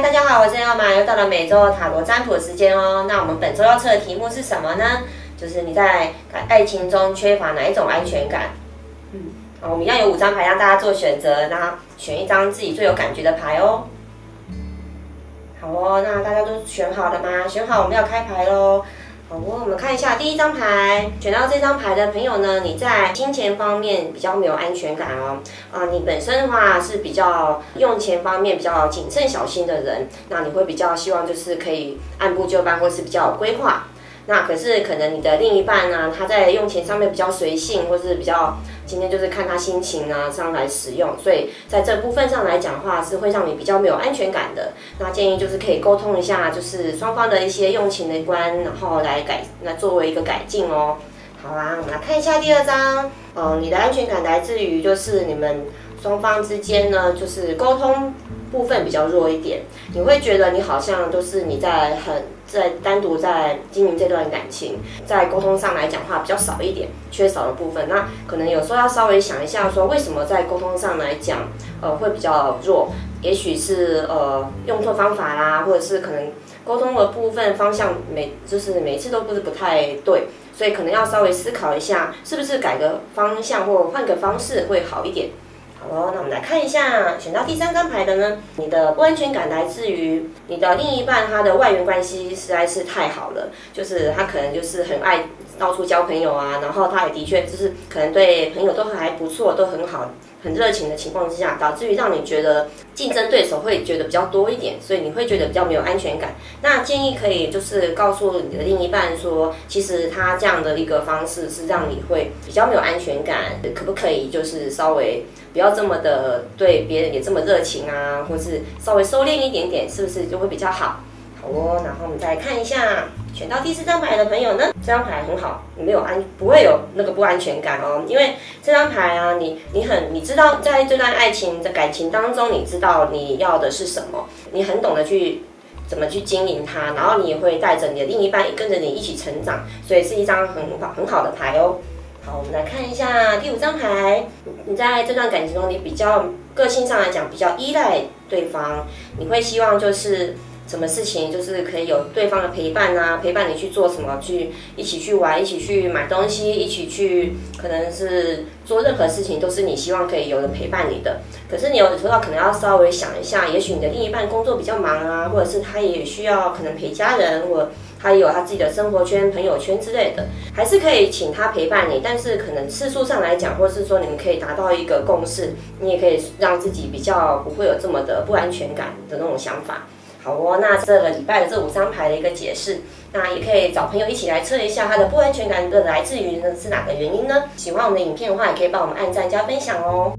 嗨，大家好，我是耀马，又到了每周塔罗占卜时间哦。那我们本周要测的题目是什么呢？就是你在爱情中缺乏哪一种安全感？嗯，好我们一样有五张牌让大家做选择，那选一张自己最有感觉的牌哦。好哦，那大家都选好了吗？选好，我们要开牌喽。好，我们看一下第一张牌，选到这张牌的朋友呢，你在金钱方面比较没有安全感哦。啊，你本身的话是比较用钱方面比较谨慎小心的人，那你会比较希望就是可以按部就班，或是比较有规划。那可是可能你的另一半呢，他在用钱上面比较随性，或是比较今天就是看他心情啊上来使用，所以在这部分上来讲的话，是会让你比较没有安全感的。那建议就是可以沟通一下，就是双方的一些用钱的观，然后来改，来作为一个改进哦。好啊，我们来看一下第二张，嗯，你的安全感来自于就是你们双方之间呢，就是沟通。部分比较弱一点，你会觉得你好像都是你在很在单独在经营这段感情，在沟通上来讲话比较少一点，缺少的部分，那可能有时候要稍微想一下，说为什么在沟通上来讲，呃，会比较弱，也许是呃用错方法啦，或者是可能沟通的部分方向每就是每次都不是不太对，所以可能要稍微思考一下，是不是改个方向或换个方式会好一点。好哦，那我们来看一下，选到第三张牌的呢，你的不安全感来自于你的另一半，他的外援关系实在是太好了，就是他可能就是很爱到处交朋友啊，然后他也的确就是可能对朋友都还不错，都很好。很热情的情况之下，导致于让你觉得竞争对手会觉得比较多一点，所以你会觉得比较没有安全感。那建议可以就是告诉你的另一半说，其实他这样的一个方式是让你会比较没有安全感，可不可以就是稍微不要这么的对别人也这么热情啊，或是稍微收敛一点点，是不是就会比较好？好哦，然后我们再看一下，选到第四张牌的朋友呢，这张牌很好，你没有安，不会有那个不安全感哦，因为这张牌啊，你你很，你知道在这段爱情的感情当中，你知道你要的是什么，你很懂得去怎么去经营它，然后你也会带着你的另一半跟着你一起成长，所以是一张很好很好的牌哦。好，我们来看一下第五张牌，你在这段感情中，你比较个性上来讲比较依赖对方，你会希望就是。什么事情就是可以有对方的陪伴啊，陪伴你去做什么，去一起去玩，一起去买东西，一起去，可能是做任何事情都是你希望可以有人陪伴你的。可是你有的时候可能要稍微想一下，也许你的另一半工作比较忙啊，或者是他也需要可能陪家人，或他也有他自己的生活圈、朋友圈之类的，还是可以请他陪伴你。但是可能次数上来讲，或是说你们可以达到一个共识，你也可以让自己比较不会有这么的不安全感的那种想法。好哦，那这个礼拜的这五张牌的一个解释，那也可以找朋友一起来测一下他的不安全感的来自于呢是哪个原因呢？喜欢我们的影片的话，也可以帮我们按赞加分享哦。